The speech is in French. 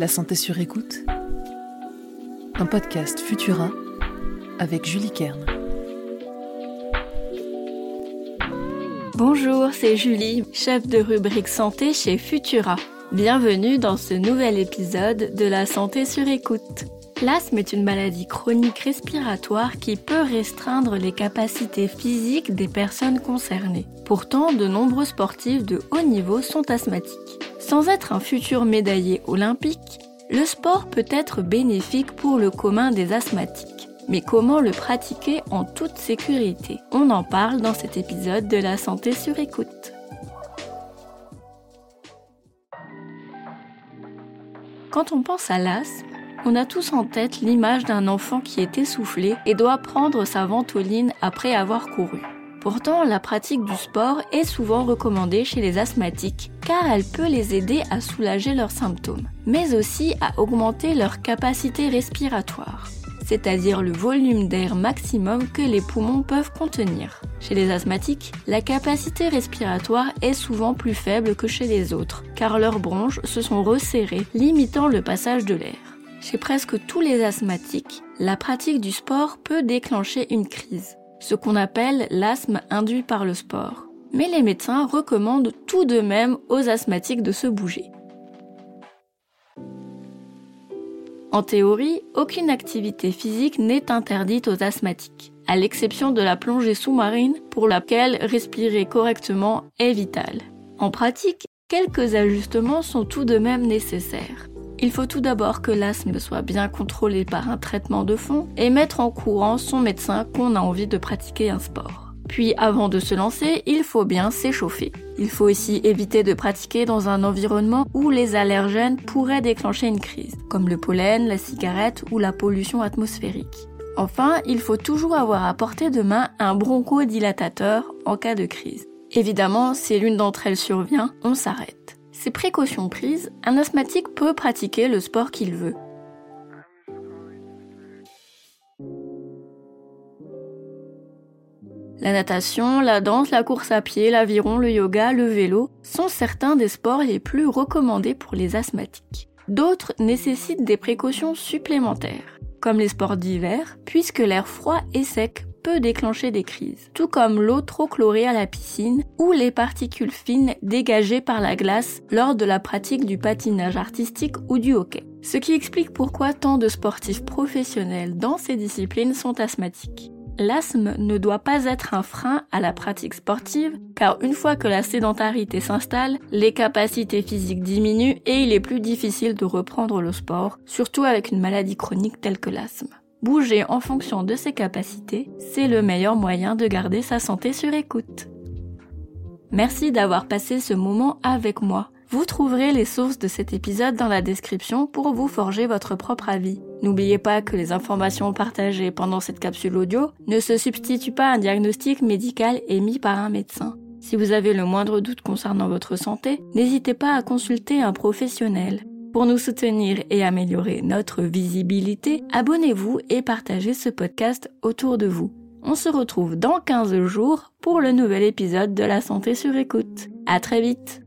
La santé sur écoute. Un podcast Futura avec Julie Kern. Bonjour, c'est Julie, chef de rubrique santé chez Futura. Bienvenue dans ce nouvel épisode de La santé sur écoute. L'asthme est une maladie chronique respiratoire qui peut restreindre les capacités physiques des personnes concernées. Pourtant, de nombreux sportifs de haut niveau sont asthmatiques. Sans être un futur médaillé olympique, le sport peut être bénéfique pour le commun des asthmatiques. Mais comment le pratiquer en toute sécurité? On en parle dans cet épisode de la santé sur écoute. Quand on pense à l'asthme, on a tous en tête l'image d'un enfant qui est essoufflé et doit prendre sa ventoline après avoir couru. Pourtant, la pratique du sport est souvent recommandée chez les asthmatiques car elle peut les aider à soulager leurs symptômes, mais aussi à augmenter leur capacité respiratoire, c'est-à-dire le volume d'air maximum que les poumons peuvent contenir. Chez les asthmatiques, la capacité respiratoire est souvent plus faible que chez les autres, car leurs bronches se sont resserrées, limitant le passage de l'air. Chez presque tous les asthmatiques, la pratique du sport peut déclencher une crise, ce qu'on appelle l'asthme induit par le sport. Mais les médecins recommandent tout de même aux asthmatiques de se bouger. En théorie, aucune activité physique n'est interdite aux asthmatiques, à l'exception de la plongée sous-marine pour laquelle respirer correctement est vital. En pratique, quelques ajustements sont tout de même nécessaires. Il faut tout d'abord que l'asthme soit bien contrôlé par un traitement de fond et mettre en courant son médecin qu'on a envie de pratiquer un sport. Puis avant de se lancer, il faut bien s'échauffer. Il faut aussi éviter de pratiquer dans un environnement où les allergènes pourraient déclencher une crise, comme le pollen, la cigarette ou la pollution atmosphérique. Enfin, il faut toujours avoir à portée de main un bronchodilatateur en cas de crise. Évidemment, si l'une d'entre elles survient, on s'arrête. Ces précautions prises, un asthmatique peut pratiquer le sport qu'il veut. La natation, la danse, la course à pied, l'aviron, le yoga, le vélo sont certains des sports les plus recommandés pour les asthmatiques. D'autres nécessitent des précautions supplémentaires, comme les sports d'hiver, puisque l'air froid et sec peut déclencher des crises, tout comme l'eau trop chlorée à la piscine ou les particules fines dégagées par la glace lors de la pratique du patinage artistique ou du hockey. Ce qui explique pourquoi tant de sportifs professionnels dans ces disciplines sont asthmatiques. L'asthme ne doit pas être un frein à la pratique sportive, car une fois que la sédentarité s'installe, les capacités physiques diminuent et il est plus difficile de reprendre le sport, surtout avec une maladie chronique telle que l'asthme. Bouger en fonction de ses capacités, c'est le meilleur moyen de garder sa santé sur écoute. Merci d'avoir passé ce moment avec moi. Vous trouverez les sources de cet épisode dans la description pour vous forger votre propre avis. N'oubliez pas que les informations partagées pendant cette capsule audio ne se substituent pas à un diagnostic médical émis par un médecin. Si vous avez le moindre doute concernant votre santé, n'hésitez pas à consulter un professionnel. Pour nous soutenir et améliorer notre visibilité, abonnez-vous et partagez ce podcast autour de vous. On se retrouve dans 15 jours pour le nouvel épisode de la santé sur écoute. À très vite!